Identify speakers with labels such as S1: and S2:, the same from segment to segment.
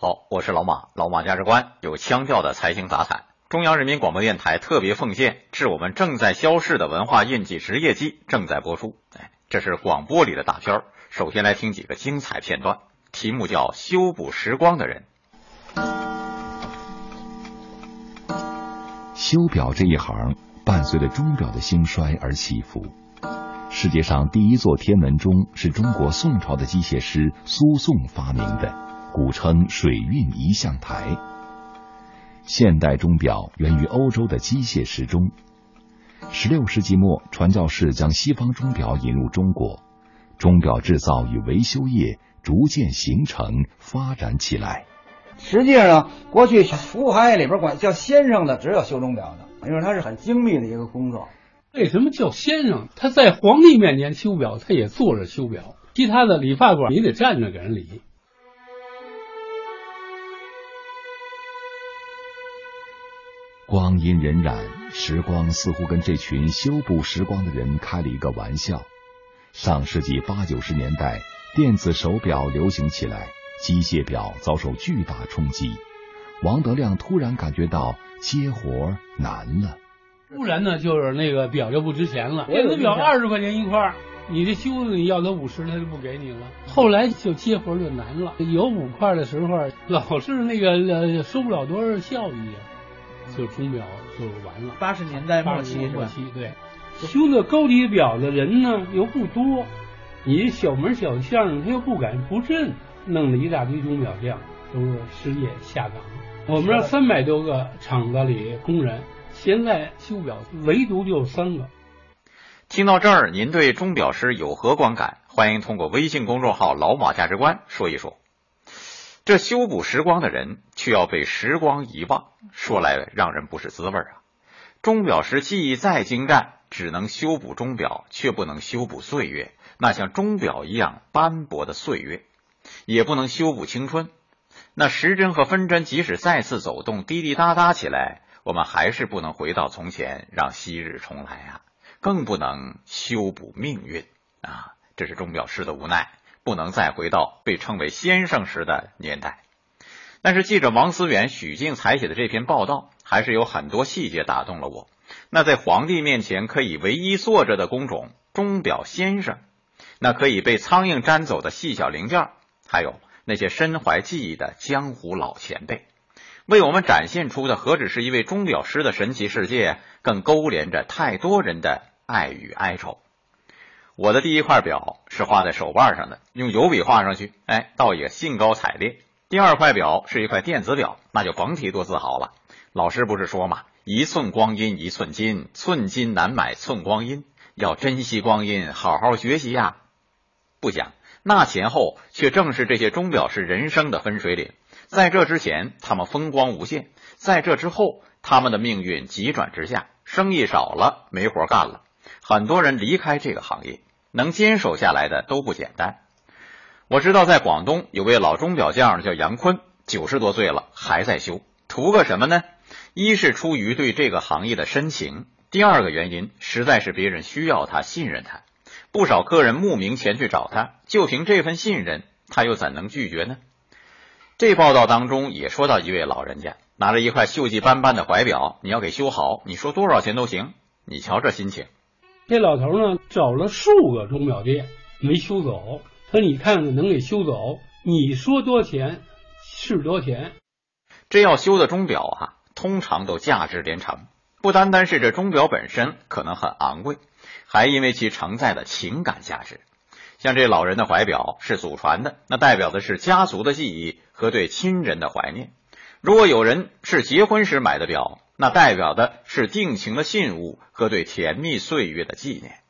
S1: 好，我是老马，老马价值观有腔调的财经杂谈。中央人民广播电台特别奉献致我们正在消逝的文化印记职业季正在播出。哎，这是广播里的大片儿。首先来听几个精彩片段，题目叫《修补时光的人》。
S2: 修表这一行伴随着钟表的兴衰而起伏。世界上第一座天文钟是中国宋朝的机械师苏颂发明的，古称水运仪象台。现代钟表源于欧洲的机械时钟。十六世纪末，传教士将西方钟表引入中国，钟表制造与维修业逐渐形成发展起来。
S3: 实际上呢，过去服务行业里边管叫先生的只有修钟表的，因为它是很精密的一个工作。
S4: 为什么叫先生？他在皇帝面前修表，他也坐着修表。其他的理发馆，你得站着给人理。
S2: 光阴荏苒，时光似乎跟这群修补时光的人开了一个玩笑。上世纪八九十年代，电子手表流行起来，机械表遭受巨大冲击。王德亮突然感觉到接活难了。
S4: 不然呢，就是那个表就不值钱了。电子表二十块钱一块，你这修的你要他五十，他就不给你了。后来就接活就难了，有五块的时候，老是那个收不了多少效益啊。就钟表就完了。
S3: 八十年代末期
S4: 末期，对，修的高级表的人呢又不多，你小门小巷他又不敢不认，弄了一大堆钟表匠都是失业下岗。我们这三百多个厂子里工人，现在修表唯独就三个。
S1: 听到这儿，您对钟表师有何观感？欢迎通过微信公众号“老马价值观”说一说。这修补时光的人，却要被时光遗忘，说来让人不是滋味啊！钟表师技艺再精湛，只能修补钟表，却不能修补岁月。那像钟表一样斑驳的岁月，也不能修补青春。那时针和分针即使再次走动，滴滴答答起来，我们还是不能回到从前，让昔日重来啊！更不能修补命运啊！这是钟表师的无奈。不能再回到被称为先生时的年代，但是记者王思远、许静采写的这篇报道，还是有很多细节打动了我。那在皇帝面前可以唯一坐着的工种——钟表先生，那可以被苍蝇粘走的细小零件，还有那些身怀技艺的江湖老前辈，为我们展现出的何止是一位钟表师的神奇世界，更勾连着太多人的爱与哀愁。我的第一块表是画在手腕上的，用油笔画上去，哎，倒也兴高采烈。第二块表是一块电子表，那就甭提多自豪了。老师不是说嘛，一寸光阴一寸金，寸金难买寸光阴，要珍惜光阴，好好学习呀。不想那前后却正是这些钟表师人生的分水岭。在这之前，他们风光无限；在这之后，他们的命运急转直下，生意少了，没活干了，很多人离开这个行业。能坚守下来的都不简单。我知道，在广东有位老钟表匠叫杨坤，九十多岁了还在修，图个什么呢？一是出于对这个行业的深情，第二个原因实在是别人需要他，信任他。不少客人慕名前去找他，就凭这份信任，他又怎能拒绝呢？这报道当中也说到一位老人家拿着一块锈迹斑斑的怀表，你要给修好，你说多少钱都行。你瞧这心情。
S4: 这老头呢，找了数个钟表店没修走。他说：“你看看能给修走，你说多少钱是多少钱。”
S1: 这要修的钟表啊，通常都价值连城。不单单是这钟表本身可能很昂贵，还因为其承载的情感价值。像这老人的怀表是祖传的，那代表的是家族的记忆和对亲人的怀念。如果有人是结婚时买的表，那代表的是定情的信物和对甜蜜岁月的纪念。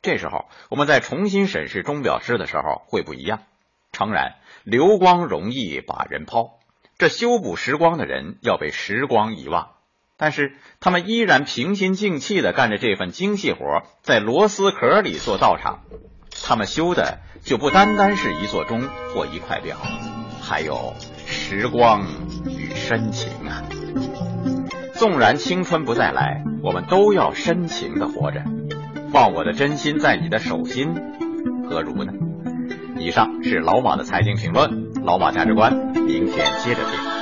S1: 这时候，我们在重新审视钟表师的时候会不一样。诚然，流光容易把人抛，这修补时光的人要被时光遗忘，但是他们依然平心静气的干着这份精细活，在螺丝壳里做道场。他们修的就不单单是一座钟或一块表，还有时光与深情啊。纵然青春不再来，我们都要深情的活着。放我的真心在你的手心，何如呢？以上是老马的财经评论。老马价值观，明天接着听。